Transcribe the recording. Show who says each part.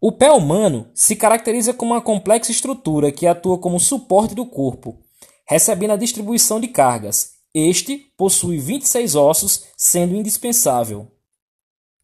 Speaker 1: O pé humano se caracteriza como uma complexa estrutura que atua como suporte do corpo, recebendo a distribuição de cargas. Este possui 26 ossos, sendo indispensável.